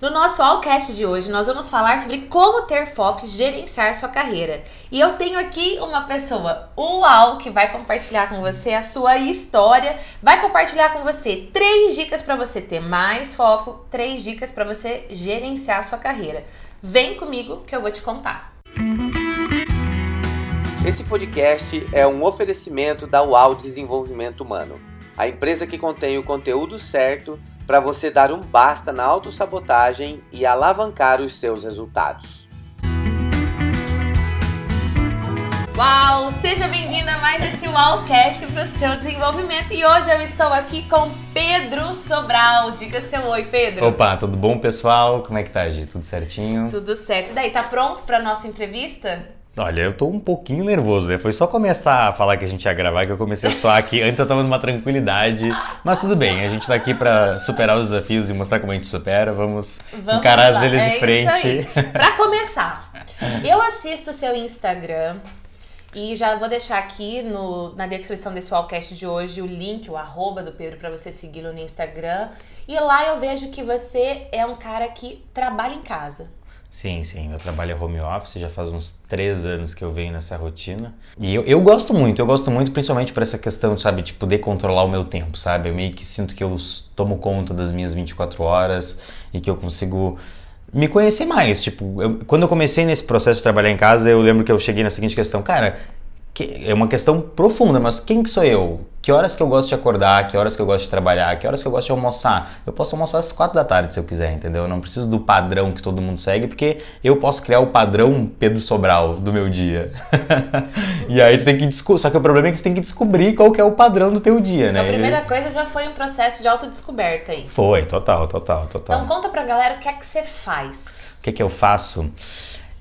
No nosso Allcast de hoje, nós vamos falar sobre como ter foco e gerenciar sua carreira. E eu tenho aqui uma pessoa uau que vai compartilhar com você a sua história, vai compartilhar com você três dicas para você ter mais foco, três dicas para você gerenciar sua carreira. Vem comigo que eu vou te contar. Esse podcast é um oferecimento da UAU Desenvolvimento Humano, a empresa que contém o conteúdo certo para você dar um basta na autossabotagem e alavancar os seus resultados. Uau! Seja bem-vinda a mais esse UAUcast para o seu desenvolvimento. E hoje eu estou aqui com Pedro Sobral. Diga seu oi, Pedro. Opa, tudo bom, pessoal? Como é que tá, Gi? Tudo certinho? Tudo certo. E daí, tá pronto para nossa entrevista? Olha, eu tô um pouquinho nervoso, né? Foi só começar a falar que a gente ia gravar que eu comecei a soar aqui. Antes eu tava numa tranquilidade, mas tudo bem, a gente tá aqui para superar os desafios e mostrar como a gente supera. Vamos, Vamos encarar lá. eles é de frente. Para começar, eu assisto o seu Instagram e já vou deixar aqui no, na descrição desse podcast de hoje o link, o arroba do Pedro para você segui-lo no Instagram. E lá eu vejo que você é um cara que trabalha em casa. Sim, sim. Eu trabalho home office, já faz uns três anos que eu venho nessa rotina. E eu, eu gosto muito, eu gosto muito principalmente por essa questão, sabe, de poder controlar o meu tempo, sabe? Eu meio que sinto que eu tomo conta das minhas 24 horas e que eu consigo me conhecer mais. Tipo, eu, quando eu comecei nesse processo de trabalhar em casa, eu lembro que eu cheguei na seguinte questão, cara, que é uma questão profunda, mas quem que sou eu? Que horas que eu gosto de acordar? Que horas que eu gosto de trabalhar? Que horas que eu gosto de almoçar? Eu posso almoçar às quatro da tarde se eu quiser, entendeu? Eu não preciso do padrão que todo mundo segue, porque eu posso criar o padrão Pedro Sobral do meu dia. e aí tu tem que descobrir. Só que o problema é que tu tem que descobrir qual que é o padrão do teu dia, né? A primeira coisa já foi um processo de autodescoberta aí. Foi, total, total, total. Então conta pra galera o que é que você faz. O que é que eu faço?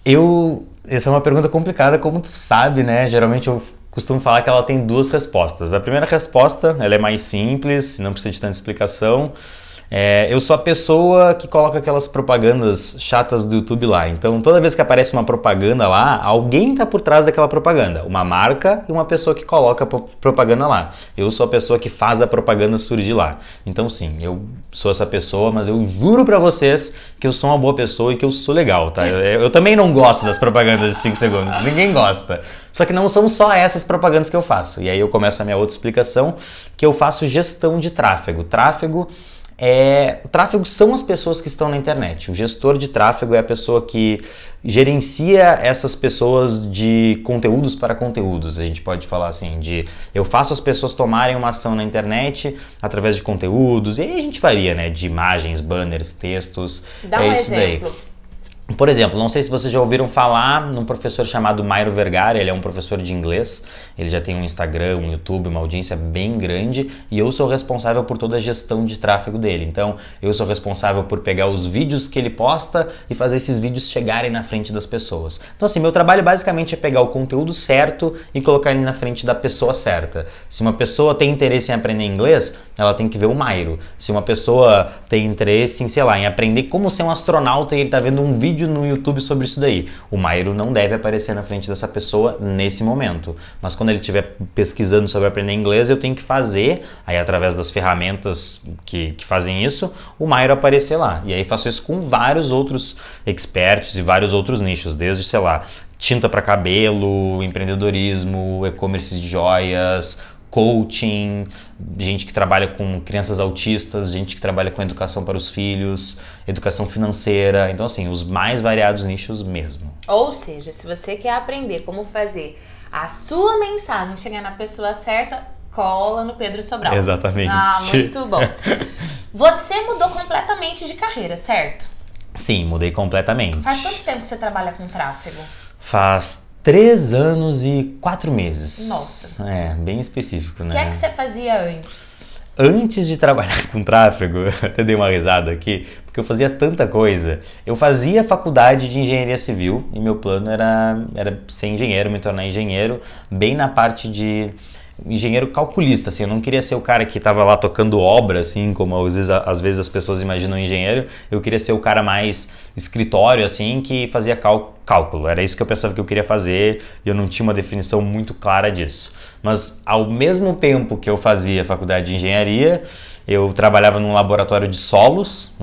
Eu. Essa é uma pergunta complicada, como tu sabe, né? Geralmente eu costumo falar que ela tem duas respostas. A primeira resposta, ela é mais simples, não precisa de tanta explicação. É, eu sou a pessoa que coloca aquelas propagandas chatas do YouTube lá. Então, toda vez que aparece uma propaganda lá, alguém está por trás daquela propaganda. Uma marca e uma pessoa que coloca propaganda lá. Eu sou a pessoa que faz a propaganda surgir lá. Então, sim, eu sou essa pessoa, mas eu juro para vocês que eu sou uma boa pessoa e que eu sou legal, tá? Eu, eu também não gosto das propagandas de 5 segundos. Ninguém gosta. Só que não são só essas propagandas que eu faço. E aí eu começo a minha outra explicação, que eu faço gestão de tráfego. Tráfego é, o tráfego são as pessoas que estão na internet. O gestor de tráfego é a pessoa que gerencia essas pessoas de conteúdos para conteúdos. A gente pode falar assim de eu faço as pessoas tomarem uma ação na internet através de conteúdos. E aí a gente varia, né? De imagens, banners, textos. Dá é um isso exemplo. Daí. Por exemplo, não sei se vocês já ouviram falar num professor chamado Mairo Vergara, ele é um professor de inglês, ele já tem um Instagram, um YouTube, uma audiência bem grande e eu sou responsável por toda a gestão de tráfego dele. Então, eu sou responsável por pegar os vídeos que ele posta e fazer esses vídeos chegarem na frente das pessoas. Então, assim, meu trabalho basicamente é pegar o conteúdo certo e colocar ele na frente da pessoa certa. Se uma pessoa tem interesse em aprender inglês, ela tem que ver o Mairo. Se uma pessoa tem interesse em, sei lá, em aprender como ser um astronauta e ele está vendo um vídeo vídeo no YouTube sobre isso daí. O Mairo não deve aparecer na frente dessa pessoa nesse momento. Mas quando ele estiver pesquisando sobre aprender inglês, eu tenho que fazer, aí através das ferramentas que, que fazem isso, o Mairo aparecer lá. E aí faço isso com vários outros experts e vários outros nichos, desde, sei lá, tinta para cabelo, empreendedorismo, e-commerce de joias, coaching, gente que trabalha com crianças autistas, gente que trabalha com educação para os filhos, educação financeira. Então, assim, os mais variados nichos mesmo. Ou seja, se você quer aprender como fazer a sua mensagem chegar na pessoa certa, cola no Pedro Sobral. Exatamente. Ah, muito bom. Você mudou completamente de carreira, certo? Sim, mudei completamente. Faz quanto tempo que você trabalha com tráfego? Faz Três anos e quatro meses. Nossa. É, bem específico, né? O que é que você fazia antes? Antes de trabalhar com tráfego, até dei uma risada aqui, porque eu fazia tanta coisa. Eu fazia faculdade de engenharia civil e meu plano era, era ser engenheiro, me tornar engenheiro, bem na parte de engenheiro calculista, assim, eu não queria ser o cara que estava lá tocando obra, assim, como às vezes, às vezes as pessoas imaginam engenheiro, eu queria ser o cara mais escritório, assim, que fazia cálculo, era isso que eu pensava que eu queria fazer e eu não tinha uma definição muito clara disso. Mas ao mesmo tempo que eu fazia faculdade de engenharia, Eu trabalhava num laboratório de solos.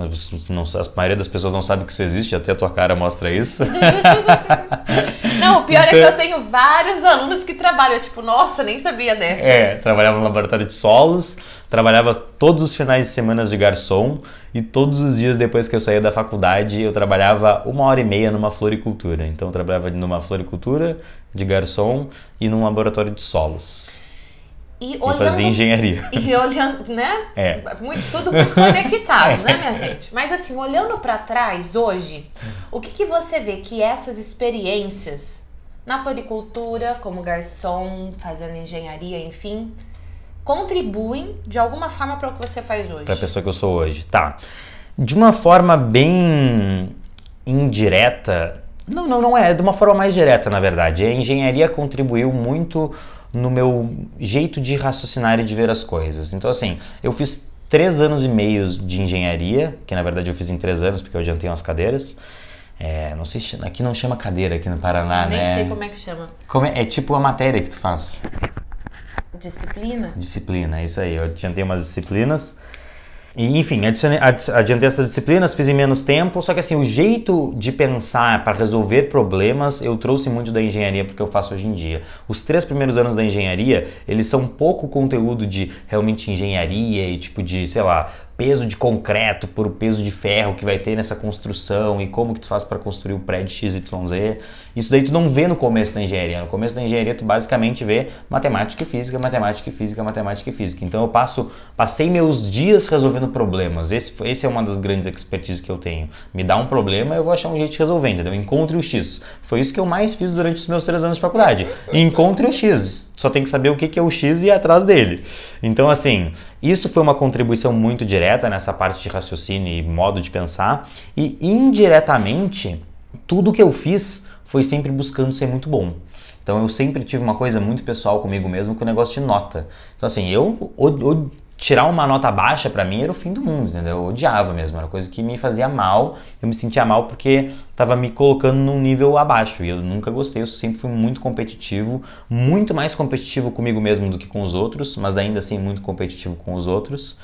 Não, a maioria das pessoas não sabe que isso existe, até a tua cara mostra isso. não, o pior então, é que então eu tenho vários alunos que trabalham, tipo, nossa, nem sabia dessa. É, trabalhava no laboratório de solos, trabalhava todos os finais de semana de garçom e todos os dias depois que eu saía da faculdade eu trabalhava uma hora e meia numa floricultura. Então eu trabalhava numa floricultura de garçom e num laboratório de solos. E, olhando, e fazia engenharia. E olhando, né? É. Muito, tudo muito conectado, é. né, minha gente? Mas assim, olhando para trás hoje, o que, que você vê que essas experiências na floricultura, como garçom, fazendo engenharia, enfim, contribuem de alguma forma para o que você faz hoje? Para a pessoa que eu sou hoje. Tá. De uma forma bem indireta, não, não, não é, de uma forma mais direta, na verdade. A engenharia contribuiu muito no meu jeito de raciocinar e de ver as coisas. Então, assim, eu fiz três anos e meio de engenharia, que na verdade eu fiz em três anos, porque eu adiantei umas cadeiras. É, não sei, aqui não chama cadeira aqui no Paraná, Nem né? Nem sei como é que chama. Como é, é tipo a matéria que tu faz. Disciplina? Disciplina, é isso aí. Eu adiantei umas disciplinas. E, enfim, adiantei essas disciplinas, fiz em menos tempo, só que assim, o jeito de pensar para resolver problemas eu trouxe muito da engenharia porque eu faço hoje em dia. Os três primeiros anos da engenharia, eles são pouco conteúdo de realmente engenharia e tipo de, sei lá, peso de concreto por peso de ferro que vai ter nessa construção e como que tu faz para construir o prédio XYZ. Isso daí tu não vê no começo da engenharia. No começo da engenharia tu basicamente vê matemática e física, matemática e física, matemática e física. Então eu passo, passei meus dias resolvendo problemas. Esse, esse é uma das grandes expertises que eu tenho. Me dá um problema, eu vou achar um jeito de resolver, entendeu? Encontre o X. Foi isso que eu mais fiz durante os meus três anos de faculdade. Encontre o X. Só tem que saber o que é o X e ir atrás dele. Então, assim, isso foi uma contribuição muito direta nessa parte de raciocínio e modo de pensar. E indiretamente, tudo que eu fiz foi sempre buscando ser muito bom. Então eu sempre tive uma coisa muito pessoal comigo mesmo, com o negócio de nota. Então assim, eu, eu tirar uma nota baixa para mim era o fim do mundo, entendeu? Eu odiava mesmo, era coisa que me fazia mal. Eu me sentia mal porque estava me colocando num nível abaixo e eu nunca gostei. Eu sempre fui muito competitivo, muito mais competitivo comigo mesmo do que com os outros, mas ainda assim muito competitivo com os outros.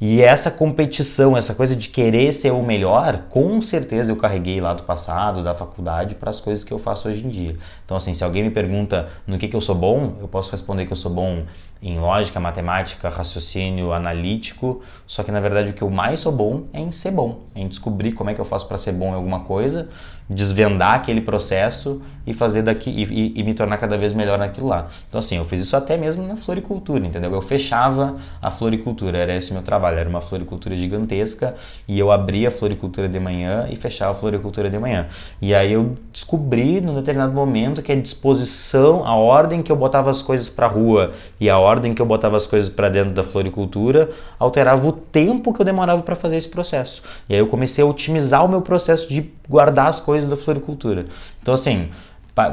E essa competição, essa coisa de querer ser o melhor, com certeza eu carreguei lá do passado, da faculdade, para as coisas que eu faço hoje em dia. Então, assim, se alguém me pergunta no que, que eu sou bom, eu posso responder que eu sou bom em lógica, matemática, raciocínio analítico, só que na verdade o que eu mais sou bom é em ser bom, em descobrir como é que eu faço para ser bom em alguma coisa, desvendar aquele processo e fazer daqui e, e, e, me tornar cada vez melhor naquilo lá. Então assim, eu fiz isso até mesmo na floricultura, entendeu? Eu fechava a floricultura, era esse meu trabalho, era uma floricultura gigantesca e eu abria a floricultura de manhã e fechava a floricultura de manhã. E aí eu descobri num determinado momento que a disposição, a ordem que eu botava as coisas para rua e a ordem que eu botava as coisas para dentro da floricultura alterava o tempo que eu demorava para fazer esse processo. E aí eu comecei a otimizar o meu processo de guardar as coisas da floricultura. Então, assim,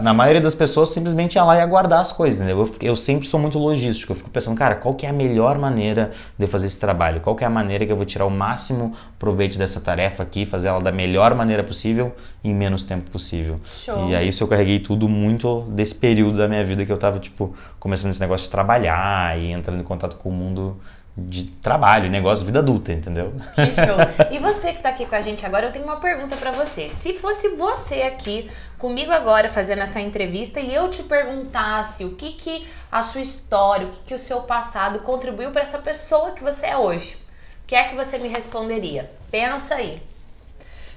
na maioria das pessoas simplesmente ia lá e aguardar as coisas, entendeu? Eu, eu, sempre sou muito logístico, eu fico pensando, cara, qual que é a melhor maneira de fazer esse trabalho? Qual que é a maneira que eu vou tirar o máximo proveito dessa tarefa aqui, fazer ela da melhor maneira possível em menos tempo possível. Show. E aí isso eu carreguei tudo muito desse período da minha vida que eu tava, tipo, começando esse negócio de trabalhar e entrando em contato com o mundo de trabalho, negócio, vida adulta, entendeu? Que show. E você que está aqui com a gente agora, eu tenho uma pergunta para você. Se fosse você aqui comigo agora fazendo essa entrevista e eu te perguntasse o que que a sua história, o que que o seu passado contribuiu para essa pessoa que você é hoje, o que é que você me responderia? Pensa aí.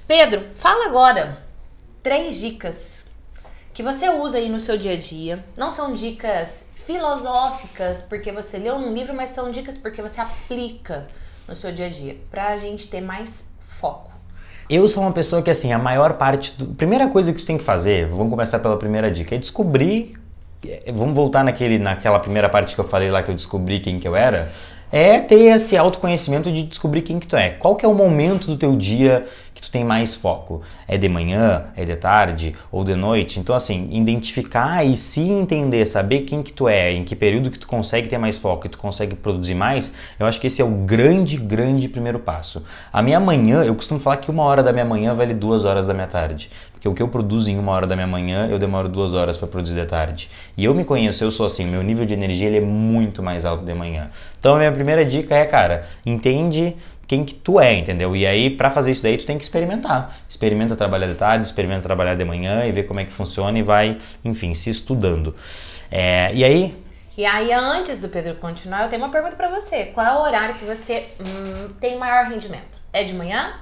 Pedro, fala agora três dicas que você usa aí no seu dia a dia. Não são dicas filosóficas porque você leu num livro, mas são dicas porque você aplica no seu dia a dia, pra gente ter mais foco. Eu sou uma pessoa que, assim, a maior parte. Do... Primeira coisa que tu tem que fazer, vamos começar pela primeira dica, é descobrir. É, vamos voltar naquele, naquela primeira parte que eu falei lá que eu descobri quem que eu era. É ter esse autoconhecimento de descobrir quem que tu é. Qual que é o momento do teu dia que tu tem mais foco? É de manhã, é de tarde ou de noite? Então assim, identificar e se entender, saber quem que tu é, em que período que tu consegue ter mais foco e tu consegue produzir mais, eu acho que esse é o grande, grande primeiro passo. A minha manhã, eu costumo falar que uma hora da minha manhã vale duas horas da minha tarde. Porque o que eu produzo em uma hora da minha manhã, eu demoro duas horas para produzir de tarde. E eu me conheço, eu sou assim, meu nível de energia ele é muito mais alto de manhã. Então a minha primeira dica é, cara, entende quem que tu é, entendeu? E aí, para fazer isso daí, tu tem que experimentar. Experimenta trabalhar de tarde, experimenta trabalhar de manhã e ver como é que funciona e vai, enfim, se estudando. É, e aí... E aí, antes do Pedro continuar, eu tenho uma pergunta para você. Qual é o horário que você hum, tem maior rendimento? É de manhã?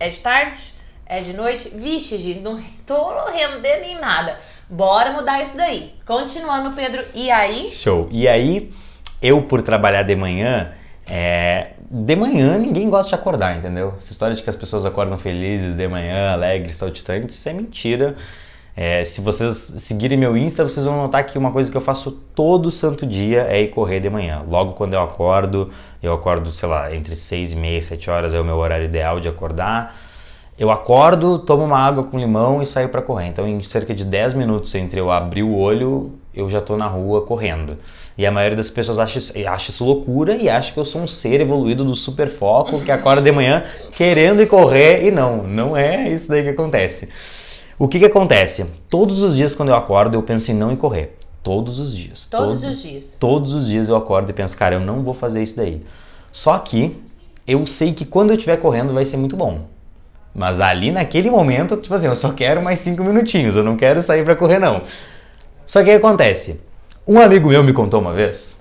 É de tarde? É de noite? Vixe, Gi, não tô rendendo em nada. Bora mudar isso daí. Continuando, Pedro, e aí? Show. E aí, eu por trabalhar de manhã, é, de manhã ninguém gosta de acordar, entendeu? Essa história de que as pessoas acordam felizes de manhã, alegres, saltitantes, isso é mentira. É, se vocês seguirem meu Insta, vocês vão notar que uma coisa que eu faço todo santo dia é ir correr de manhã. Logo quando eu acordo, eu acordo, sei lá, entre 6 e meia, 7 horas é o meu horário ideal de acordar. Eu acordo, tomo uma água com limão e saio para correr. Então, em cerca de 10 minutos entre eu abrir o olho, eu já estou na rua correndo. E a maioria das pessoas acha, acha isso loucura e acha que eu sou um ser evoluído do super foco que acorda de manhã querendo ir correr. E não, não é isso daí que acontece. O que, que acontece? Todos os dias quando eu acordo, eu penso em não ir correr. Todos os dias. Todos, todos os dias. Todos os dias eu acordo e penso, cara, eu não vou fazer isso daí. Só que eu sei que quando eu estiver correndo vai ser muito bom. Mas ali naquele momento, tipo assim, eu só quero mais cinco minutinhos, eu não quero sair para correr não. Só que aí acontece, um amigo meu me contou uma vez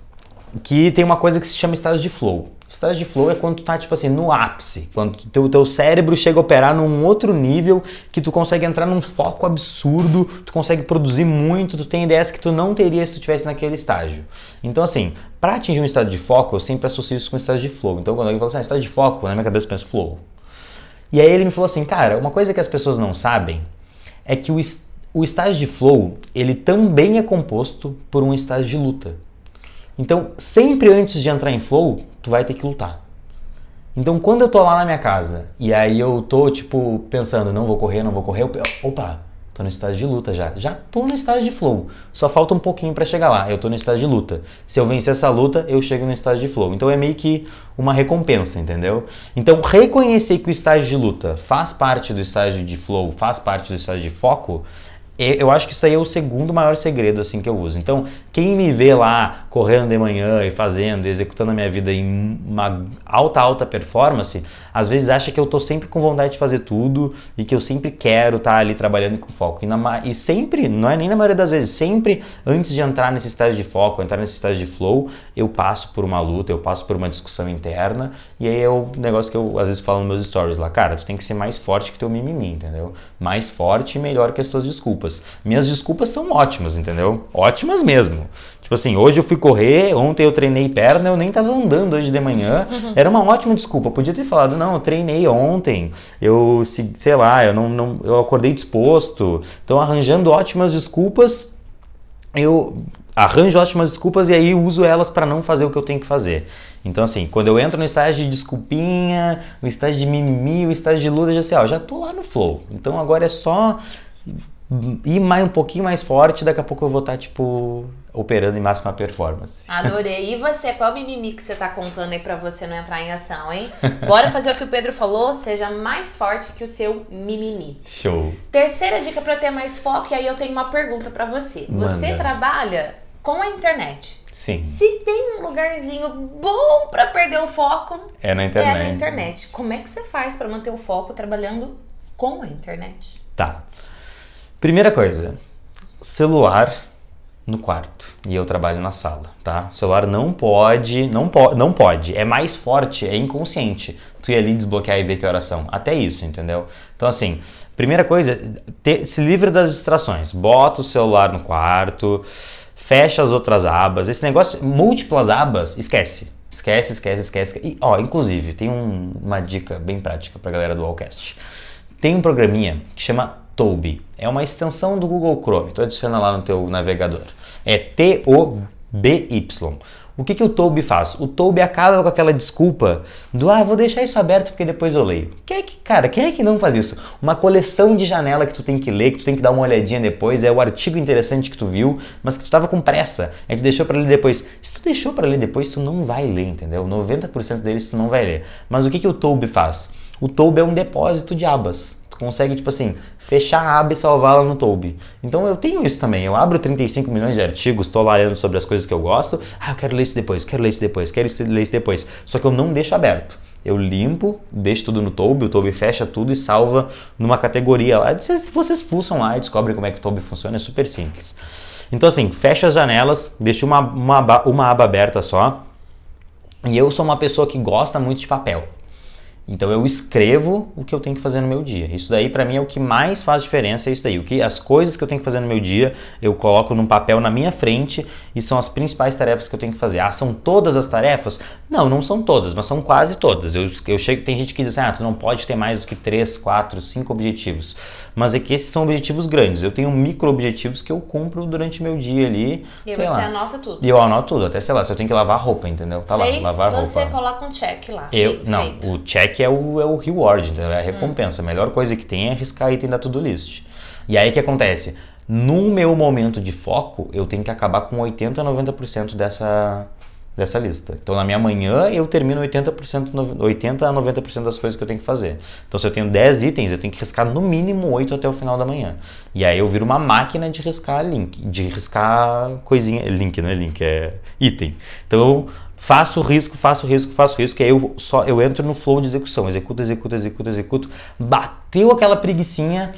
que tem uma coisa que se chama estágio de flow. Estágio de flow é quando tu tá, tipo assim, no ápice, quando o teu, teu cérebro chega a operar num outro nível que tu consegue entrar num foco absurdo, tu consegue produzir muito, tu tem ideias que tu não teria se tu estivesse naquele estágio. Então, assim, para atingir um estado de foco, eu sempre associo isso com estágio de flow. Então, quando alguém fala assim, ah, de foco, na minha cabeça eu penso flow. E aí ele me falou assim, cara, uma coisa que as pessoas não sabem é que o, o estágio de flow, ele também é composto por um estágio de luta. Então, sempre antes de entrar em flow, tu vai ter que lutar. Então, quando eu tô lá na minha casa e aí eu tô, tipo, pensando, não vou correr, não vou correr, eu, opa, Tô no estágio de luta já. Já tô no estágio de flow. Só falta um pouquinho para chegar lá. Eu tô no estágio de luta. Se eu vencer essa luta, eu chego no estágio de flow. Então é meio que uma recompensa, entendeu? Então reconhecer que o estágio de luta faz parte do estágio de flow, faz parte do estágio de foco, eu acho que isso aí é o segundo maior segredo assim que eu uso. Então, quem me vê lá correndo de manhã e fazendo, executando a minha vida em uma alta alta performance, às vezes acha que eu tô sempre com vontade de fazer tudo e que eu sempre quero estar tá ali trabalhando com foco. E, na, e, sempre, não é nem na maioria das vezes, sempre antes de entrar nesse estágio de foco, entrar nesse estágio de flow, eu passo por uma luta, eu passo por uma discussão interna e aí é o negócio que eu às vezes falo nos meus stories lá, cara, tu tem que ser mais forte que teu mimimi, entendeu? Mais forte e melhor que as tuas desculpas desculpas. Minhas desculpas são ótimas, entendeu? Ótimas mesmo. Tipo assim, hoje eu fui correr, ontem eu treinei perna, eu nem tava andando hoje de manhã. Era uma ótima desculpa. podia ter falado, não, eu treinei ontem, eu, sei lá, eu não, não eu acordei disposto. Então, arranjando ótimas desculpas, eu arranjo ótimas desculpas e aí uso elas para não fazer o que eu tenho que fazer. Então, assim, quando eu entro no estágio de desculpinha, no estágio de mimimi, o estágio de luta, já sei, ó, já tô lá no flow. Então agora é só ir mais um pouquinho mais forte, daqui a pouco eu vou estar, tá, tipo, operando em máxima performance. Adorei. E você, qual mimimi que você tá contando aí pra você não entrar em ação, hein? Bora fazer o que o Pedro falou, seja mais forte que o seu mimimi. Show. Terceira dica para ter mais foco, e aí eu tenho uma pergunta para você. Manda. Você trabalha com a internet. Sim. Se tem um lugarzinho bom para perder o foco, é na internet. É na internet. Como é que você faz para manter o foco trabalhando com a internet? Tá. Primeira coisa, celular no quarto e eu trabalho na sala, tá? O celular não pode, não, po não pode, é mais forte, é inconsciente. Tu ir ali desbloquear e ver que oração, até isso, entendeu? Então assim, primeira coisa, te, se livre das distrações, bota o celular no quarto, fecha as outras abas, esse negócio, múltiplas abas, esquece. Esquece, esquece, esquece. E, ó, inclusive, tem um, uma dica bem prática pra galera do Allcast. Tem um programinha que chama Toby. É uma extensão do Google Chrome. Tu adiciona lá no teu navegador. É T-O-B-Y. O que, que o Toby faz? O Toby acaba com aquela desculpa do ah, vou deixar isso aberto porque depois eu leio. Quem é que, cara, quem é que não faz isso? Uma coleção de janela que tu tem que ler, que tu tem que dar uma olhadinha depois, é o artigo interessante que tu viu, mas que tu tava com pressa. Aí tu deixou para ler depois. Se tu deixou para ler depois, tu não vai ler, entendeu? 90% deles tu não vai ler. Mas o que, que o Toby faz? O Toby é um depósito de abas. Consegue, tipo assim, fechar a aba e salvá-la no Toby. Então eu tenho isso também. Eu abro 35 milhões de artigos, estou lá lendo sobre as coisas que eu gosto. Ah, eu quero ler isso depois, quero ler isso depois, quero ler isso depois. Só que eu não deixo aberto. Eu limpo, deixo tudo no Toby, o Toby fecha tudo e salva numa categoria lá. Se vocês fuçam lá e descobrem como é que o Toby funciona, é super simples. Então assim, fecha as janelas, deixa uma, uma, uma aba aberta só. E eu sou uma pessoa que gosta muito de papel. Então eu escrevo o que eu tenho que fazer no meu dia. Isso daí para mim é o que mais faz diferença, é isso daí. O que as coisas que eu tenho que fazer no meu dia, eu coloco num papel na minha frente e são as principais tarefas que eu tenho que fazer. Ah, são todas as tarefas? Não, não são todas, mas são quase todas. Eu, eu chego, tem gente que diz assim, ah, tu não pode ter mais do que três, quatro, cinco objetivos. Mas é que esses são objetivos grandes. Eu tenho micro objetivos que eu cumpro durante o meu dia ali. E sei você lá. anota tudo. E eu anoto tudo, até sei lá, se eu tenho que lavar roupa, entendeu? Tá Fez, lá, lavar você roupa. coloca um check lá. Eu, não, o check é o, é o reward, entendeu? é a recompensa. A melhor coisa que tem é arriscar item da to-do list. E aí o que acontece? No meu momento de foco, eu tenho que acabar com 80 a 90% dessa, dessa lista. Então na minha manhã eu termino 80%, no- 80 a 90% das coisas que eu tenho que fazer. Então se eu tenho 10 itens, eu tenho que riscar no mínimo 8 até o final da manhã. E aí eu viro uma máquina de riscar link, de riscar coisinha, link, não é link, é item. Então eu faço risco, faço risco, faço risco, e aí eu só eu entro no flow de execução, executo, executo, executo, executo, bateu aquela preguicinha,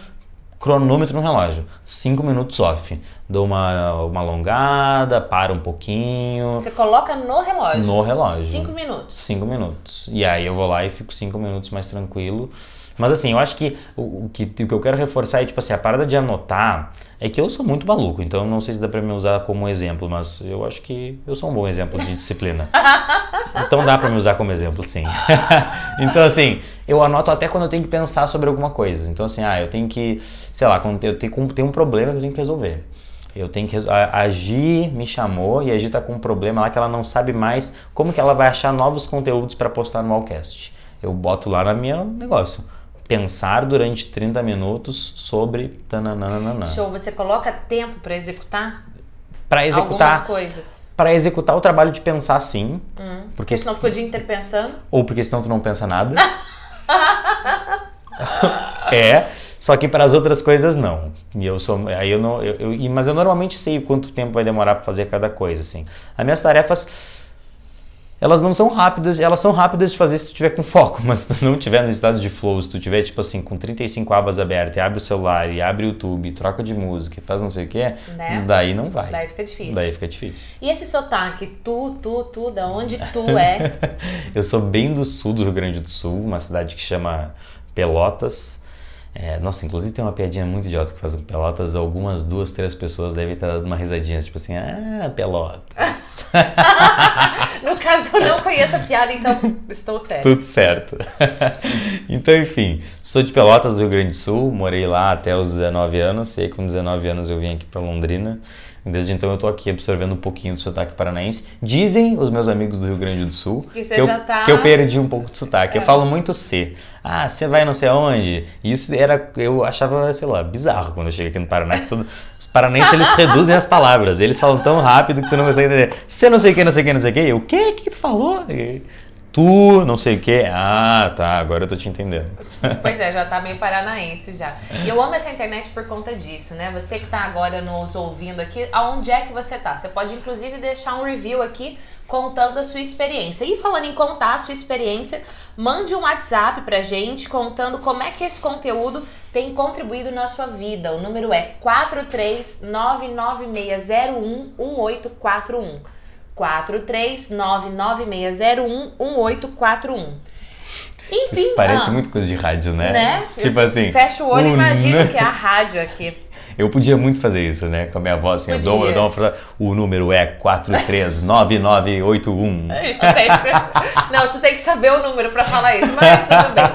cronômetro no relógio, 5 minutos off. Dou uma, uma alongada, para um pouquinho Você coloca no relógio. no relógio. Cinco minutos. 5 minutos. E aí eu vou lá e fico 5 minutos mais tranquilo. Mas assim, eu acho que o, que o que eu quero reforçar é, tipo assim, a parada de anotar é que eu sou muito maluco, então não sei se dá pra me usar como exemplo, mas eu acho que eu sou um bom exemplo de disciplina. Então dá pra me usar como exemplo, sim. então assim, eu anoto até quando eu tenho que pensar sobre alguma coisa. Então assim, ah, eu tenho que, sei lá, quando eu tenho, tenho um problema que eu tenho que resolver. Eu tenho que resol- a, a Gi me chamou e a Gi tá com um problema lá que ela não sabe mais como que ela vai achar novos conteúdos para postar no Allcast. Eu boto lá no meu negócio. Pensar durante 30 minutos sobre tananana. Show, você coloca tempo pra executar Para algumas executar, coisas. para executar o trabalho de pensar sim, Hum. porque senão fica o dia inteiro pensando. ou porque senão tu não pensa nada. é, só que para as outras coisas não. E eu sou, aí eu não, eu, eu- mas eu normalmente sei quanto tempo vai demorar para fazer cada coisa, assim. As minhas tarefas elas não são rápidas, elas são rápidas de fazer se tu tiver com foco, mas se tu não tiver no estado de flow, se tu tiver tipo assim com 35 abas abertas, e abre o celular, e abre o YouTube, troca de música, e faz não sei o que, Né? daí não vai. Daí fica difícil. Daí fica difícil. E esse sotaque, tu, tu, tu, da onde tu é? Eu sou bem do sul do Rio Grande do Sul, uma cidade que chama Pelotas. É, nossa, inclusive tem uma piadinha muito idiota que faz com Pelotas. Algumas duas, três pessoas devem estar dando uma risadinha, tipo assim, ah, Pelotas. No caso, eu não conheço a piada, então estou sério. Tudo certo. então, enfim, sou de Pelotas do Rio Grande do Sul, morei lá até os 19 anos, e aí com 19 anos eu vim aqui para Londrina. Desde então eu tô aqui absorvendo um pouquinho do sotaque paranaense. Dizem os meus amigos do Rio Grande do Sul Que você eu, tá- que eu perdi um pouco de sotaque. É. Eu falo muito C. Ah, você vai não sei aonde. Isso era, eu achava, sei lá, bizarro quando eu cheguei aqui no Paraná. Que todo, os paranaenses eles reduzem as palavras. Eles falam tão rápido que tu não consegue entender. Você não sei o que, não sei o que, não sei o que. O quê? O que tu falou? E, Tu, não sei o que. Ah, tá, agora eu tô te entendendo. Pois é, já tá meio paranaense já. E eu amo essa internet por conta disso, né? Você que tá agora nos ouvindo aqui, aonde é que você tá? Você pode inclusive deixar um review aqui contando a sua experiência. E falando em contar a sua experiência, mande um WhatsApp pra gente contando como é que esse conteúdo tem contribuído na sua vida. O número é 43996011841. 43996011841. Enfim, Isso parece ah, muito coisa de rádio, né? né? Tipo assim. Fecha o olho e imagina que é a rádio aqui. Eu podia muito fazer isso, né? Com a minha voz assim, eu dou, Podia. eu dou uma frase. O número é 439981. Não, tu tem que saber o número pra falar isso, mas tudo bem.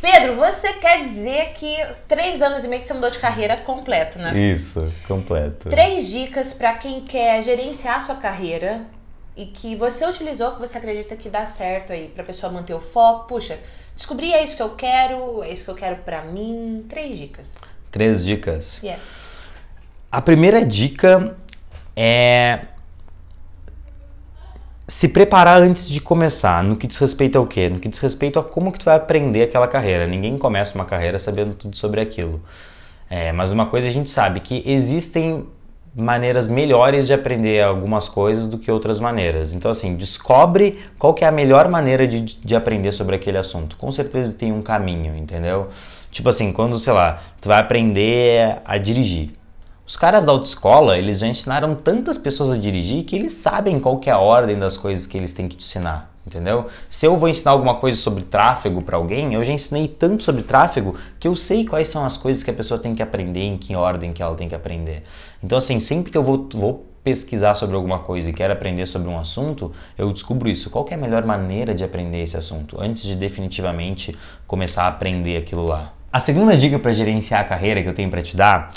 Pedro, você quer dizer que três anos e meio que você mudou de carreira completo, né? Isso, completo. Três dicas pra quem quer gerenciar sua carreira e que você utilizou, que você acredita que dá certo aí pra pessoa manter o foco? Puxa, descobri é isso que eu quero, é isso que eu quero pra mim. Três dicas. Três dicas. Yes. A primeira dica é se preparar antes de começar, no que diz respeito ao quê? No que diz respeito a como que tu vai aprender aquela carreira. Ninguém começa uma carreira sabendo tudo sobre aquilo. É, mas uma coisa a gente sabe que existem maneiras melhores de aprender algumas coisas do que outras maneiras. Então, assim, descobre qual que é a melhor maneira de, de aprender sobre aquele assunto. Com certeza tem um caminho, entendeu? Tipo assim, quando, sei lá, tu vai aprender a dirigir. Os caras da autoescola, eles já ensinaram tantas pessoas a dirigir que eles sabem qual que é a ordem das coisas que eles têm que te ensinar, entendeu? Se eu vou ensinar alguma coisa sobre tráfego para alguém, eu já ensinei tanto sobre tráfego que eu sei quais são as coisas que a pessoa tem que aprender, em que ordem que ela tem que aprender. Então assim, sempre que eu vou, vou pesquisar sobre alguma coisa e quero aprender sobre um assunto, eu descubro isso. Qual é a melhor maneira de aprender esse assunto antes de definitivamente começar a aprender aquilo lá? A segunda dica para gerenciar a carreira que eu tenho para te dar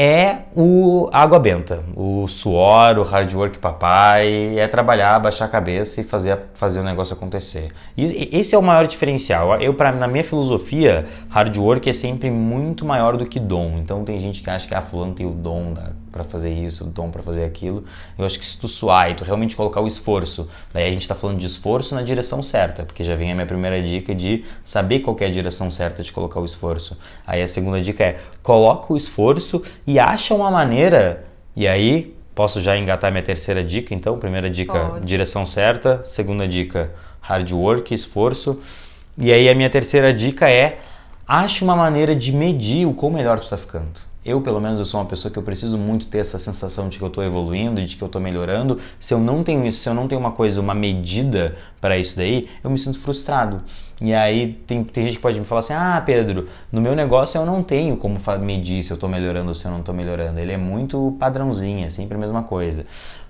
é o água benta, o suor, o hard work papai, é trabalhar, baixar a cabeça e fazer, fazer o negócio acontecer. E esse é o maior diferencial. Eu, pra, na minha filosofia, hard work é sempre muito maior do que dom. Então tem gente que acha que ah, fulano tem o dom para fazer isso, o dom para fazer aquilo. Eu acho que se tu suar e tu realmente colocar o esforço, daí a gente está falando de esforço na direção certa, porque já vem a minha primeira dica de saber qual é a direção certa de colocar o esforço. Aí a segunda dica é coloca o esforço e acha uma maneira, e aí posso já engatar minha terceira dica, então, primeira dica, Pode. direção certa, segunda dica, hard work, esforço. E aí a minha terceira dica é ache uma maneira de medir o quão melhor tu está ficando. Eu, pelo menos, eu sou uma pessoa que eu preciso muito ter essa sensação de que eu estou evoluindo, de que eu estou melhorando. Se eu não tenho isso, se eu não tenho uma coisa, uma medida para isso daí, eu me sinto frustrado. E aí tem, tem gente que pode me falar assim: ah, Pedro, no meu negócio eu não tenho como medir se eu estou melhorando ou se eu não estou melhorando. Ele é muito padrãozinho, é sempre a mesma coisa.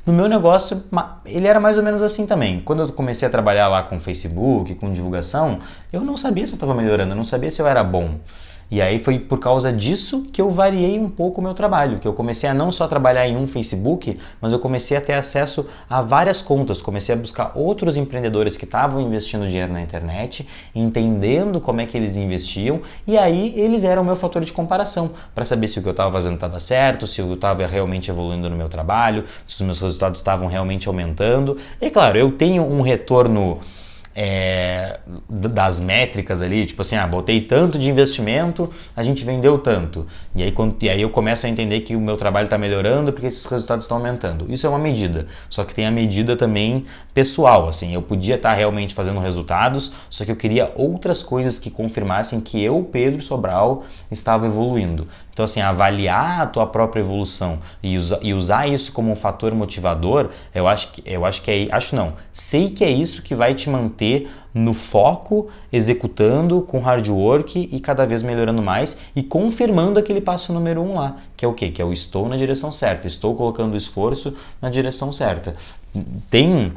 No meu negócio, ele era mais ou menos assim também. Quando eu comecei a trabalhar lá com Facebook, com divulgação, eu não sabia se eu estava melhorando, eu não sabia se eu era bom. E aí foi por causa disso que eu variei um pouco o meu trabalho, que eu comecei a não só trabalhar em um Facebook, mas eu comecei a ter acesso a várias contas, comecei a buscar outros empreendedores que estavam investindo dinheiro na internet, entendendo como é que eles investiam, e aí eles eram o meu fator de comparação para saber se o que eu estava fazendo estava certo, se eu estava realmente evoluindo no meu trabalho, se os meus resultados estavam realmente aumentando. E claro, eu tenho um retorno é, das métricas ali, tipo assim, ah, botei tanto de investimento, a gente vendeu tanto. E aí, quando, e aí eu começo a entender que o meu trabalho está melhorando porque esses resultados estão aumentando. Isso é uma medida. Só que tem a medida também pessoal, assim, eu podia estar tá realmente fazendo resultados, só que eu queria outras coisas que confirmassem que eu, Pedro Sobral, estava evoluindo. Então, assim, avaliar a tua própria evolução e, usa, e usar isso como um fator motivador, eu acho que, eu acho que é, acho não, sei que é isso que vai te manter no foco, executando com hard work e cada vez melhorando mais e confirmando aquele passo número um lá, que é o quê? Que é o estou na direção certa, estou colocando o esforço na direção certa. Tem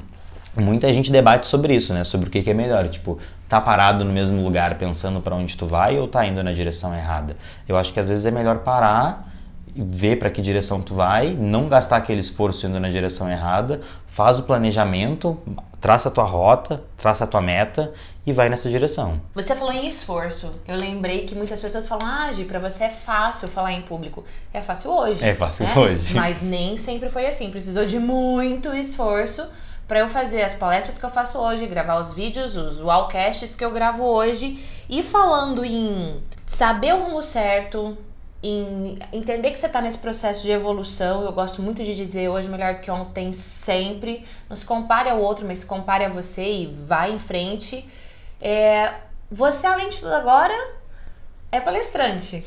muita gente debate sobre isso, né? Sobre o que, que é melhor, tipo, tá parado no mesmo lugar pensando para onde tu vai ou tá indo na direção errada. Eu acho que às vezes é melhor parar ver para que direção tu vai, não gastar aquele esforço indo na direção errada, faz o planejamento, traça a tua rota, traça a tua meta e vai nessa direção. Você falou em esforço. Eu lembrei que muitas pessoas falam: "Ah, Gi, para você é fácil falar em público". É fácil hoje. É fácil né? hoje. Mas nem sempre foi assim. Precisou de muito esforço para eu fazer as palestras que eu faço hoje, gravar os vídeos, os wallcasts que eu gravo hoje e falando em saber o rumo certo, em entender que você está nesse processo de evolução. Eu gosto muito de dizer hoje melhor do que ontem sempre. Não se compare ao outro, mas se compare a você e vai em frente. É, você, além de tudo agora, é palestrante.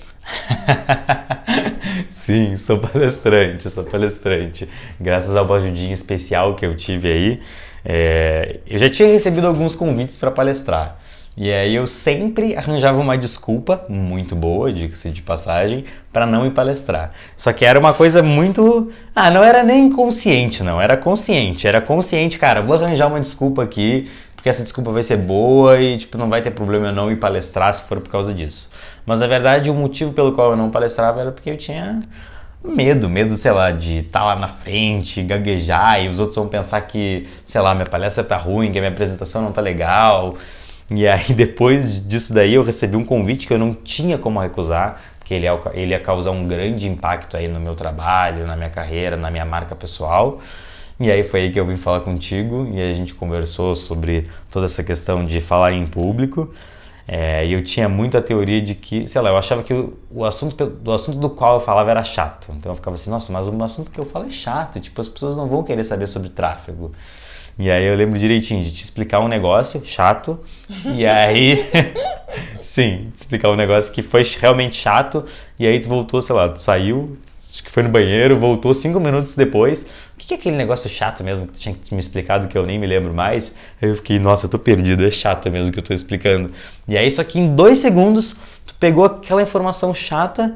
Sim, sou palestrante, sou palestrante. Graças ao ajudinha especial que eu tive aí, é, eu já tinha recebido alguns convites para palestrar. E aí eu sempre arranjava uma desculpa, muito boa, diga-se de passagem, para não ir palestrar. Só que era uma coisa muito. Ah, não era nem consciente, não, era consciente. Era consciente, cara, vou arranjar uma desculpa aqui, porque essa desculpa vai ser boa e tipo, não vai ter problema eu não ir palestrar se for por causa disso. Mas na verdade o motivo pelo qual eu não palestrava era porque eu tinha medo, medo, sei lá, de estar tá lá na frente, gaguejar e os outros vão pensar que, sei lá, minha palestra tá ruim, que a minha apresentação não tá legal. E aí depois disso daí eu recebi um convite que eu não tinha como recusar, porque ele ia, ele ia causar um grande impacto aí no meu trabalho, na minha carreira, na minha marca pessoal. E aí foi aí que eu vim falar contigo e a gente conversou sobre toda essa questão de falar em público. É, e eu tinha muito a teoria de que, sei lá, eu achava que o, o assunto do assunto do qual eu falava era chato. Então eu ficava assim, nossa, mas o assunto que eu falo é chato, tipo, as pessoas não vão querer saber sobre tráfego. E aí eu lembro direitinho de te explicar um negócio chato, e aí. sim, te explicar um negócio que foi realmente chato, e aí tu voltou, sei lá, tu saiu, acho que foi no banheiro, voltou cinco minutos depois. O que é aquele negócio chato mesmo que tu tinha me explicado que eu nem me lembro mais? Aí eu fiquei, nossa, eu tô perdido, é chato mesmo que eu tô explicando. E aí, só que em dois segundos, tu pegou aquela informação chata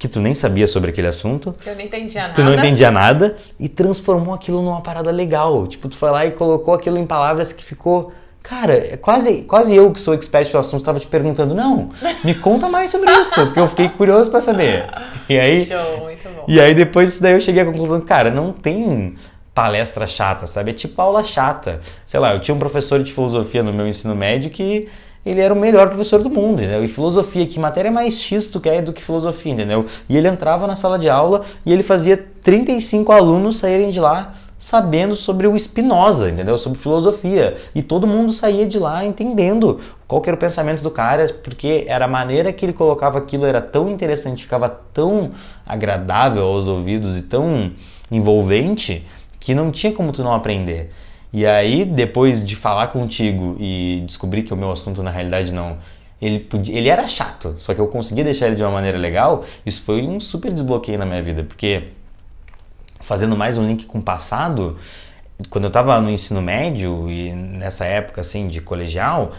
que tu nem sabia sobre aquele assunto. Que eu não entendia nada. Tu não entendia nada e transformou aquilo numa parada legal. Tipo, tu foi lá e colocou aquilo em palavras que ficou. Cara, é quase, quase eu que sou expert no assunto estava te perguntando, não, me conta mais sobre isso, porque eu fiquei curioso para saber. E aí, Show, muito bom. E aí depois disso daí eu cheguei à conclusão, cara, não tem palestra chata, sabe? É tipo aula chata. Sei lá, eu tinha um professor de filosofia no meu ensino médio que ele era o melhor professor do mundo, entendeu? E filosofia, que matéria mais X tu quer do que filosofia, entendeu? E ele entrava na sala de aula e ele fazia 35 alunos saírem de lá sabendo sobre o Spinoza, entendeu? Sobre filosofia. E todo mundo saía de lá entendendo qual era o pensamento do cara, porque era a maneira que ele colocava aquilo era tão interessante, ficava tão agradável aos ouvidos e tão envolvente que não tinha como tu não aprender. E aí, depois de falar contigo e descobrir que o meu assunto na realidade não. Ele, podia, ele era chato, só que eu conseguia deixar ele de uma maneira legal. Isso foi um super desbloqueio na minha vida, porque fazendo mais um link com o passado, quando eu estava no ensino médio e nessa época assim de colegial,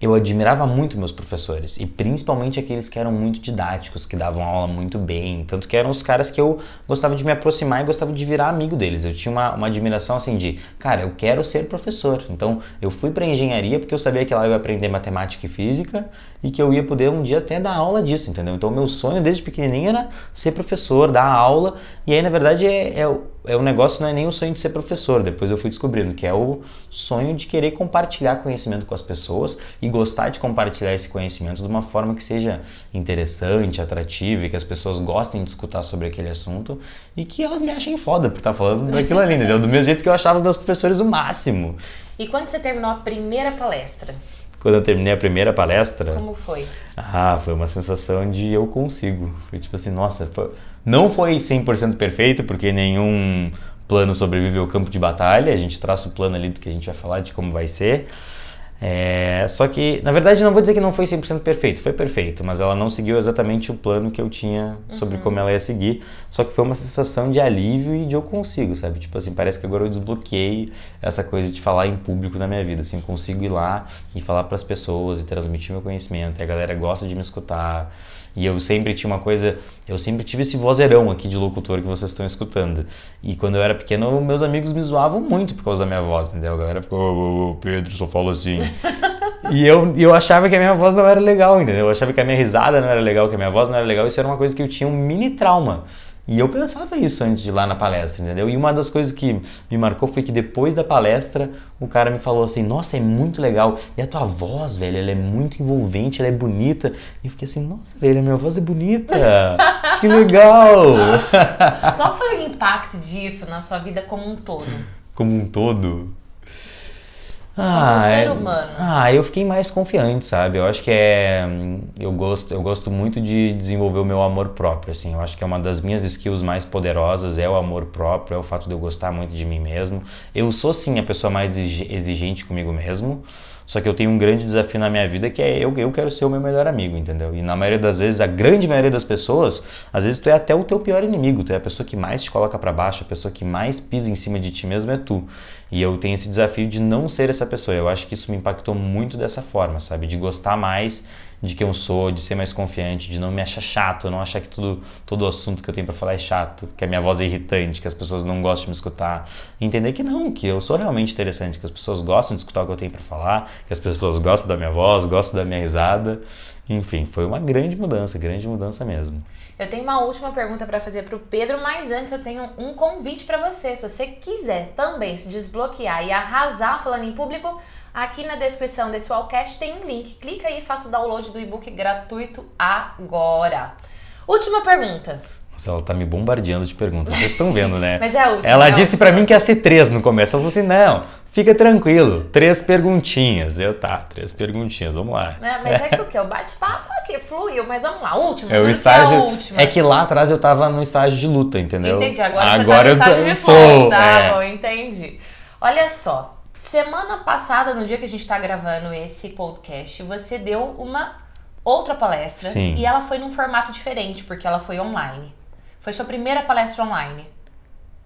eu admirava muito meus professores e principalmente aqueles que eram muito didáticos, que davam aula muito bem, tanto que eram os caras que eu gostava de me aproximar e gostava de virar amigo deles. Eu tinha uma, uma admiração assim de, cara, eu quero ser professor. Então eu fui para engenharia porque eu sabia que lá eu ia aprender matemática e física e que eu ia poder um dia até dar aula disso, entendeu? Então meu sonho desde pequenininho era ser professor, dar aula e aí na verdade é, é é o negócio não é nem o sonho de ser professor, depois eu fui descobrindo que é o sonho de querer compartilhar conhecimento com as pessoas e gostar de compartilhar esse conhecimento de uma forma que seja interessante, atrativa e que as pessoas gostem de escutar sobre aquele assunto e que elas me achem foda por estar falando daquilo ali, entendeu? Do mesmo jeito que eu achava meus professores o máximo. E quando você terminou a primeira palestra? Quando eu terminei a primeira palestra. Como foi? Ah, foi uma sensação de eu consigo. Foi tipo assim, nossa, foi... não foi 100% perfeito, porque nenhum plano sobrevive ao campo de batalha. A gente traça o plano ali do que a gente vai falar, de como vai ser. É, só que, na verdade, não vou dizer que não foi 100% perfeito, foi perfeito, mas ela não seguiu exatamente o plano que eu tinha sobre uhum. como ela ia seguir. Só que foi uma sensação de alívio e de eu consigo, sabe? Tipo assim, parece que agora eu desbloqueei essa coisa de falar em público na minha vida. Assim, consigo ir lá e falar para as pessoas e transmitir meu conhecimento. E a galera gosta de me escutar. E eu sempre tinha uma coisa, eu sempre tive esse vozeirão aqui de locutor que vocês estão escutando. E quando eu era pequeno, meus amigos me zoavam muito por causa da minha voz, entendeu? A galera ficou, ô, Pedro, só falo assim. e eu, eu achava que a minha voz não era legal, entendeu? Eu achava que a minha risada não era legal, que a minha voz não era legal. Isso era uma coisa que eu tinha um mini trauma. E eu pensava isso antes de ir lá na palestra, entendeu? E uma das coisas que me marcou foi que depois da palestra, o cara me falou assim: Nossa, é muito legal. E a tua voz, velho, ela é muito envolvente, ela é bonita. E eu fiquei assim: Nossa, velho, a minha voz é bonita. que legal. Qual foi o impacto disso na sua vida como um todo? Como um todo? Ah, ser é, humano. Ah, eu fiquei mais confiante, sabe? Eu acho que é. Eu gosto, eu gosto muito de desenvolver o meu amor próprio, assim. Eu acho que é uma das minhas skills mais poderosas é o amor próprio, é o fato de eu gostar muito de mim mesmo. Eu sou, sim, a pessoa mais exigente comigo mesmo. Só que eu tenho um grande desafio na minha vida que é eu, eu quero ser o meu melhor amigo, entendeu? E na maioria das vezes, a grande maioria das pessoas, às vezes tu é até o teu pior inimigo, tu é a pessoa que mais te coloca para baixo, a pessoa que mais pisa em cima de ti mesmo é tu. E eu tenho esse desafio de não ser essa pessoa. Eu acho que isso me impactou muito dessa forma, sabe? De gostar mais de quem eu sou, de ser mais confiante, de não me achar chato, não achar que tudo, todo assunto que eu tenho para falar é chato, que a minha voz é irritante, que as pessoas não gostam de me escutar. Entender que não, que eu sou realmente interessante, que as pessoas gostam de escutar o que eu tenho para falar, que as pessoas gostam da minha voz, gostam da minha risada. Enfim, foi uma grande mudança, grande mudança mesmo. Eu tenho uma última pergunta para fazer para o Pedro, mas antes eu tenho um convite para você. Se você quiser também se desbloquear e arrasar falando em público, aqui na descrição desse Wallcast tem um link. Clica aí e faça o download do e-book gratuito agora. Última pergunta. Nossa, ela tá me bombardeando de perguntas. Vocês estão vendo, né? Mas é a última. Ela é disse pra mim que ia ser três no começo. Ela falou assim: não, fica tranquilo, três perguntinhas. Eu tá, três perguntinhas, vamos lá. Né? Mas é que o que? O bate-papo aqui fluiu, mas vamos lá, última. É o que estágio. É. É que lá atrás eu tava no estágio de luta, entendeu? Entendi, agora, Agora você tá no eu estágio tô de flow, tá é. bom, entendi. Olha só, semana passada, no dia que a gente tá gravando esse podcast, você deu uma outra palestra Sim. e ela foi num formato diferente, porque ela foi online. Foi sua primeira palestra online.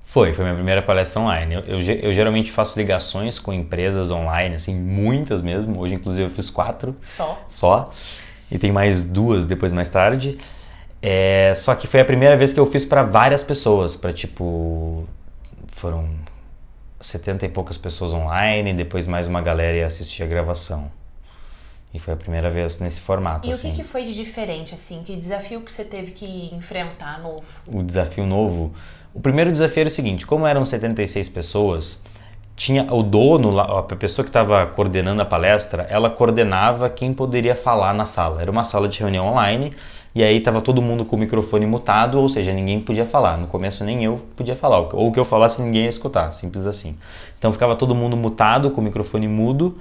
Foi, foi minha primeira palestra online. Eu, eu eu geralmente faço ligações com empresas online, assim, muitas mesmo. Hoje, inclusive, eu fiz quatro Só. só. E tem mais duas depois, mais tarde. É, só que foi a primeira vez que eu fiz para várias pessoas. Para tipo. Foram 70 e poucas pessoas online. Depois mais uma galera ia assistir a gravação. E foi a primeira vez nesse formato, E assim. o que, que foi de diferente, assim? Que desafio que você teve que enfrentar novo? o desafio novo. O primeiro desafio era o seguinte: como eram 76 pessoas, tinha o dono, a pessoa que estava coordenando a palestra, ela coordenava quem poderia falar na sala. Era uma sala de reunião online e aí estava todo mundo com o microfone mutado, ou seja, ninguém podia falar. No começo nem eu podia falar, ou o que eu falasse ninguém ia escutar, simples assim. Então ficava todo mundo mutado, com o microfone mudo.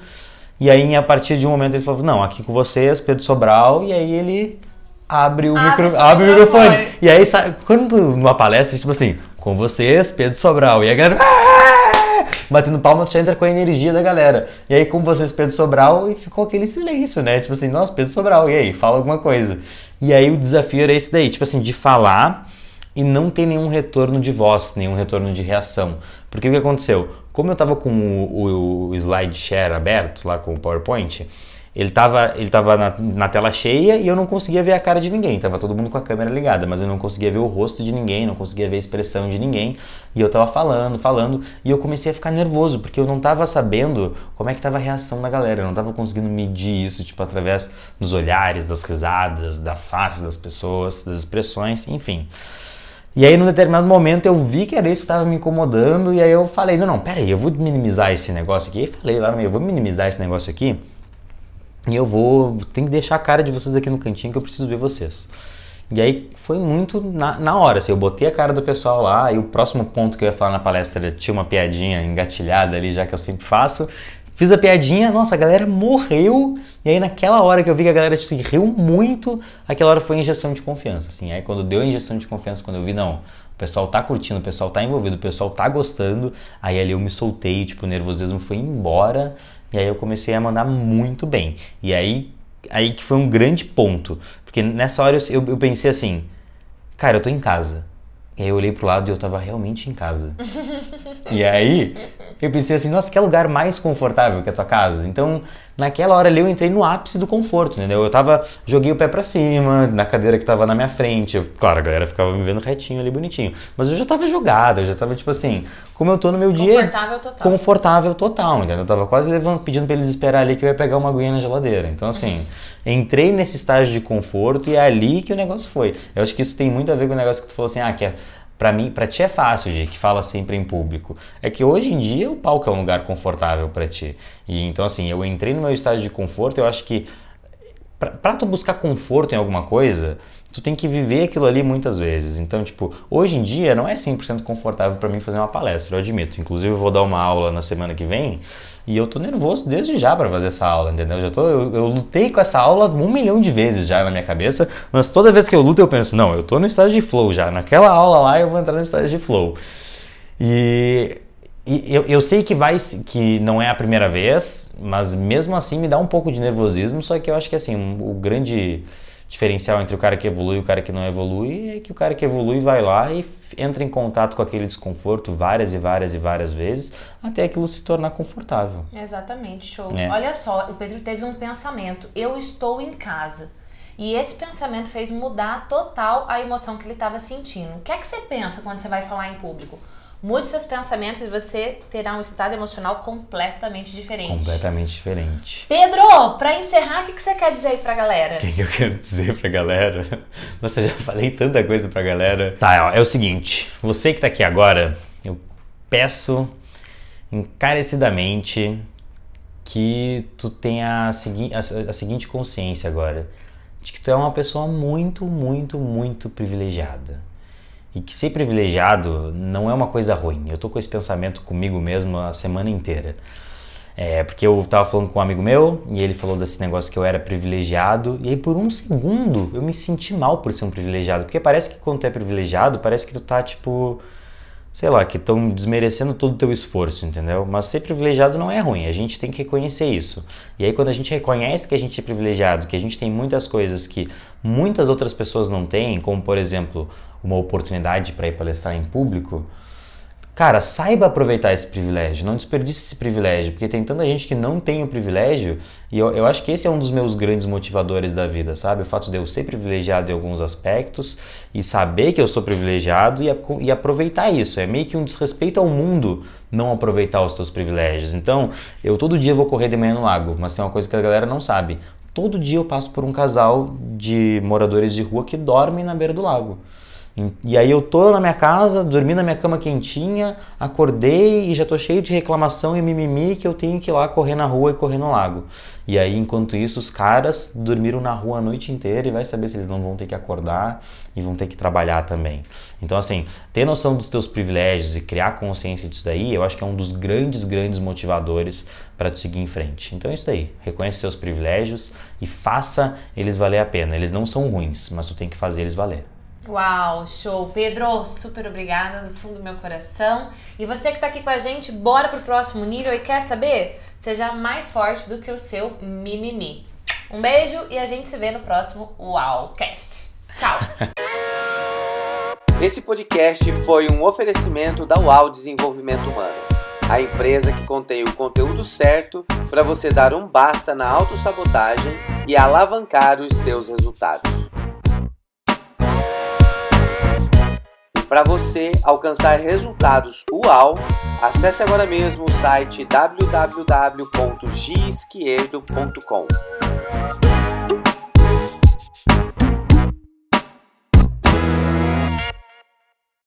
E aí, a partir de um momento, ele falou: Não, aqui com vocês, Pedro Sobral. E aí ele abre o, Abre micro, abre o microfone. microfone. E aí, sabe, quando numa palestra, tipo assim, com vocês, Pedro Sobral. E a galera. Batendo palma, você entra com a energia da galera. E aí, com vocês, Pedro Sobral, e ficou aquele silêncio, né? Tipo assim, nossa, Pedro Sobral, e aí? Fala alguma coisa. E aí, o desafio era esse daí, tipo assim, de falar e não ter nenhum retorno de voz, nenhum retorno de reação. Porque o que aconteceu? Como eu estava com o, o, o slide share aberto, lá com o PowerPoint, ele estava ele tava na, na tela cheia e eu não conseguia ver a cara de ninguém. Tava todo mundo com a câmera ligada, mas eu não conseguia ver o rosto de ninguém, não conseguia ver a expressão de ninguém. E eu tava falando, falando, e eu comecei a ficar nervoso, porque eu não tava sabendo como é que tava a reação da galera. Eu não tava conseguindo medir isso, tipo, através dos olhares, das risadas, da face das pessoas, das expressões, enfim. E aí, num determinado momento, eu vi que era isso que estava me incomodando, e aí eu falei, não, não, peraí, eu vou minimizar esse negócio aqui. E falei lá no meio, eu vou minimizar esse negócio aqui, e eu vou, tem que deixar a cara de vocês aqui no cantinho que eu preciso ver vocês. E aí foi muito na, na hora, assim, eu botei a cara do pessoal lá, e o próximo ponto que eu ia falar na palestra tinha uma piadinha engatilhada ali, já que eu sempre faço. Fiz a piadinha, nossa, a galera morreu. E aí naquela hora que eu vi que a galera assim, riu muito, aquela hora foi injeção de confiança, assim. Aí quando deu a injeção de confiança, quando eu vi, não, o pessoal tá curtindo, o pessoal tá envolvido, o pessoal tá gostando, aí ali eu me soltei, tipo, o nervosismo foi embora, e aí eu comecei a mandar muito bem. E aí, aí que foi um grande ponto, porque nessa hora eu, eu, eu pensei assim, cara, eu tô em casa. E aí eu olhei pro lado e eu tava realmente em casa. e aí eu pensei assim, nossa, que lugar mais confortável que a tua casa. Então, naquela hora ali eu entrei no ápice do conforto, entendeu? Eu tava, joguei o pé pra cima, na cadeira que tava na minha frente. Eu- claro, a galera ficava me vendo retinho ali, bonitinho. Mas eu já tava jogado, eu já tava tipo assim, como eu tô no meu dia Confortável total. confortável total, entendeu? Eu tava quase levando, pedindo pra eles esperar ali que eu ia pegar uma aguinha na geladeira. Então, assim, entrei nesse estágio de conforto e é ali que o negócio foi. Eu acho que isso tem muito a ver com o negócio que tu falou assim, ah, que é, pra mim, pra ti é fácil, Gi, que fala sempre em público. É que hoje em dia o palco é um lugar confortável pra ti. E então, assim, eu entrei no meu estágio de conforto, eu acho que pra tu buscar conforto em alguma coisa, tu tem que viver aquilo ali muitas vezes. Então, tipo, hoje em dia não é 100% confortável pra mim fazer uma palestra, eu admito. Inclusive, eu vou dar uma aula na semana que vem e eu tô nervoso desde já pra fazer essa aula, entendeu? Eu Já tô, eu, eu lutei com essa aula um milhão de vezes já na minha cabeça, mas toda vez que eu luto eu penso, não, eu tô no estágio de flow já. Naquela aula lá eu vou entrar no estágio de flow. E, e eu, eu sei que vai que não é a primeira vez, mas mesmo assim me dá um pouco de nervosismo, só que eu acho que assim, o grande diferencial entre o cara que evolui e o cara que não evolui é que o cara que evolui vai lá e entra em contato com aquele desconforto várias e várias e várias vezes até aquilo se tornar confortável. Exatamente, show. É. Olha só, o Pedro teve um pensamento: eu estou em casa. E esse pensamento fez mudar total a emoção que ele estava sentindo. O que é que você pensa quando você vai falar em público? Mude seus pensamentos e você terá um estado emocional completamente diferente. Completamente diferente. Pedro, para encerrar, o que, que você quer dizer aí pra galera? O que, que eu quero dizer pra galera? Nossa, eu já falei tanta coisa pra galera. Tá, ó, é o seguinte, você que tá aqui agora, eu peço encarecidamente que tu tenha a, segui a, a seguinte consciência agora, de que tu é uma pessoa muito, muito, muito privilegiada. E que ser privilegiado não é uma coisa ruim. Eu tô com esse pensamento comigo mesmo a semana inteira. É, porque eu tava falando com um amigo meu e ele falou desse negócio que eu era privilegiado, e aí por um segundo eu me senti mal por ser um privilegiado, porque parece que quando tu é privilegiado, parece que tu tá tipo sei lá, que estão desmerecendo todo o teu esforço, entendeu? Mas ser privilegiado não é ruim, a gente tem que reconhecer isso. E aí quando a gente reconhece que a gente é privilegiado, que a gente tem muitas coisas que muitas outras pessoas não têm, como por exemplo, uma oportunidade para ir palestrar em público, Cara, saiba aproveitar esse privilégio, não desperdice esse privilégio, porque tem tanta gente que não tem o privilégio, e eu, eu acho que esse é um dos meus grandes motivadores da vida, sabe? O fato de eu ser privilegiado em alguns aspectos e saber que eu sou privilegiado e, e aproveitar isso. É meio que um desrespeito ao mundo não aproveitar os teus privilégios. Então, eu todo dia vou correr de manhã no lago, mas tem uma coisa que a galera não sabe. Todo dia eu passo por um casal de moradores de rua que dormem na beira do lago. E aí eu tô na minha casa, dormi na minha cama quentinha, acordei e já tô cheio de reclamação e mimimi que eu tenho que ir lá correr na rua e correr no lago. E aí, enquanto isso, os caras dormiram na rua a noite inteira e vai saber se eles não vão ter que acordar e vão ter que trabalhar também. Então, assim, ter noção dos teus privilégios e criar consciência disso daí, eu acho que é um dos grandes, grandes motivadores para tu seguir em frente. Então é isso daí. Reconheça seus privilégios e faça eles valer a pena. Eles não são ruins, mas tu tem que fazer eles valer. Uau, show. Pedro, super obrigada do fundo do meu coração. E você que está aqui com a gente, bora pro próximo nível e quer saber? Seja mais forte do que o seu mimimi. Um beijo e a gente se vê no próximo Uaucast. Tchau. Esse podcast foi um oferecimento da UAU Desenvolvimento Humano, a empresa que contém o conteúdo certo para você dar um basta na autossabotagem e alavancar os seus resultados. Para você alcançar resultados UAU, acesse agora mesmo o site www.gisquierdo.com.